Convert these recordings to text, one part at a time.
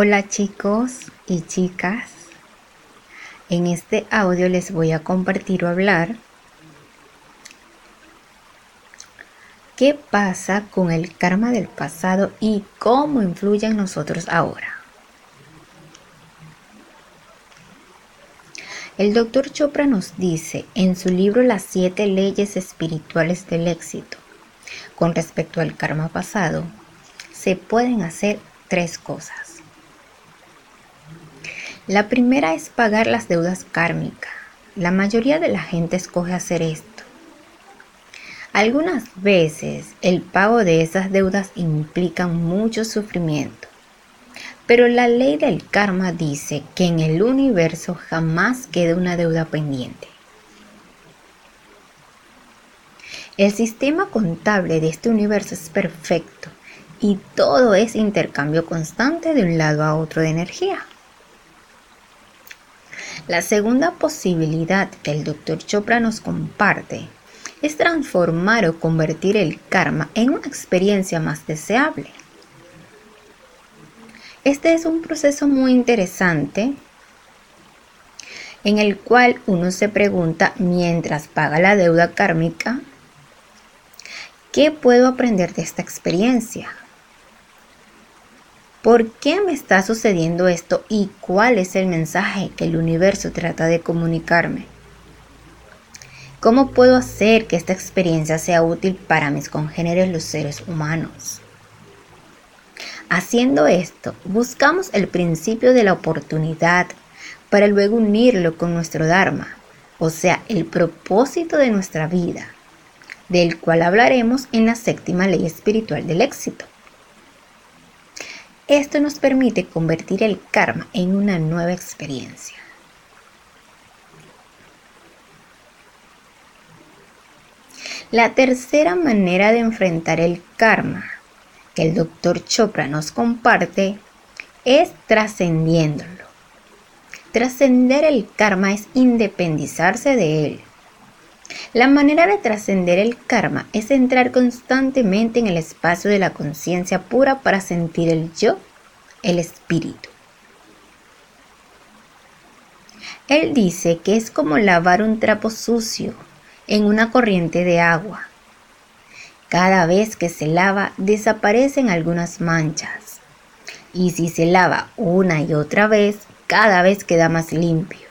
Hola chicos y chicas. En este audio les voy a compartir o hablar qué pasa con el karma del pasado y cómo influye en nosotros ahora. El doctor Chopra nos dice en su libro Las siete leyes espirituales del éxito, con respecto al karma pasado, se pueden hacer tres cosas. La primera es pagar las deudas kármicas. La mayoría de la gente escoge hacer esto. Algunas veces el pago de esas deudas implica mucho sufrimiento, pero la ley del karma dice que en el universo jamás queda una deuda pendiente. El sistema contable de este universo es perfecto y todo es intercambio constante de un lado a otro de energía. La segunda posibilidad que el Dr. Chopra nos comparte es transformar o convertir el karma en una experiencia más deseable. Este es un proceso muy interesante en el cual uno se pregunta mientras paga la deuda kármica, ¿qué puedo aprender de esta experiencia? ¿Por qué me está sucediendo esto y cuál es el mensaje que el universo trata de comunicarme? ¿Cómo puedo hacer que esta experiencia sea útil para mis congéneres los seres humanos? Haciendo esto, buscamos el principio de la oportunidad para luego unirlo con nuestro Dharma, o sea, el propósito de nuestra vida, del cual hablaremos en la séptima ley espiritual del éxito. Esto nos permite convertir el karma en una nueva experiencia. La tercera manera de enfrentar el karma que el doctor Chopra nos comparte es trascendiéndolo. Trascender el karma es independizarse de él. La manera de trascender el karma es entrar constantemente en el espacio de la conciencia pura para sentir el yo, el espíritu. Él dice que es como lavar un trapo sucio en una corriente de agua. Cada vez que se lava desaparecen algunas manchas. Y si se lava una y otra vez, cada vez queda más limpio.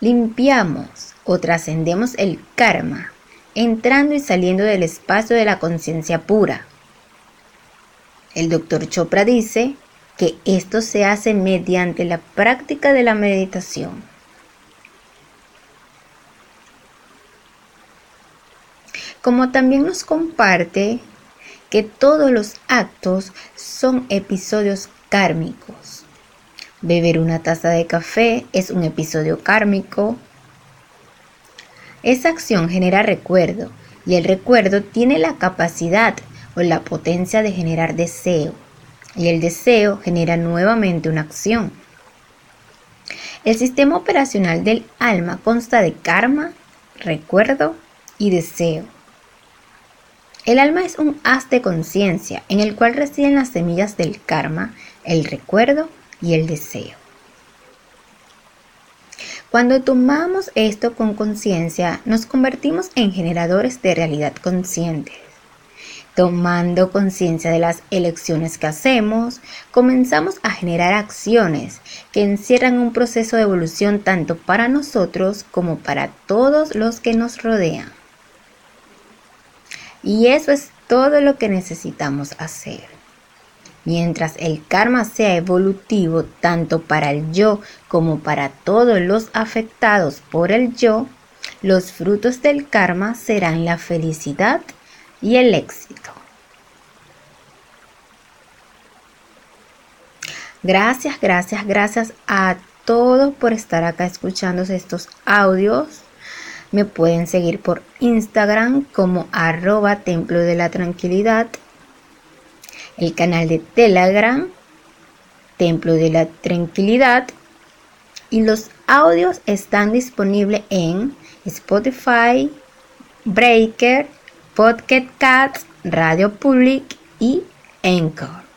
Limpiamos o trascendemos el karma, entrando y saliendo del espacio de la conciencia pura. El doctor Chopra dice que esto se hace mediante la práctica de la meditación. Como también nos comparte que todos los actos son episodios kármicos. Beber una taza de café es un episodio kármico, esa acción genera recuerdo y el recuerdo tiene la capacidad o la potencia de generar deseo y el deseo genera nuevamente una acción. El sistema operacional del alma consta de karma, recuerdo y deseo. El alma es un haz de conciencia en el cual residen las semillas del karma, el recuerdo y el deseo. Cuando tomamos esto con conciencia, nos convertimos en generadores de realidad conscientes. Tomando conciencia de las elecciones que hacemos, comenzamos a generar acciones que encierran un proceso de evolución tanto para nosotros como para todos los que nos rodean. Y eso es todo lo que necesitamos hacer. Mientras el karma sea evolutivo tanto para el yo como para todos los afectados por el yo, los frutos del karma serán la felicidad y el éxito. Gracias, gracias, gracias a todos por estar acá escuchando estos audios. Me pueden seguir por Instagram como arroba templo de la tranquilidad el canal de Telegram, Templo de la Tranquilidad, y los audios están disponibles en Spotify, Breaker, Podcast Cats, Radio Public y Anchor.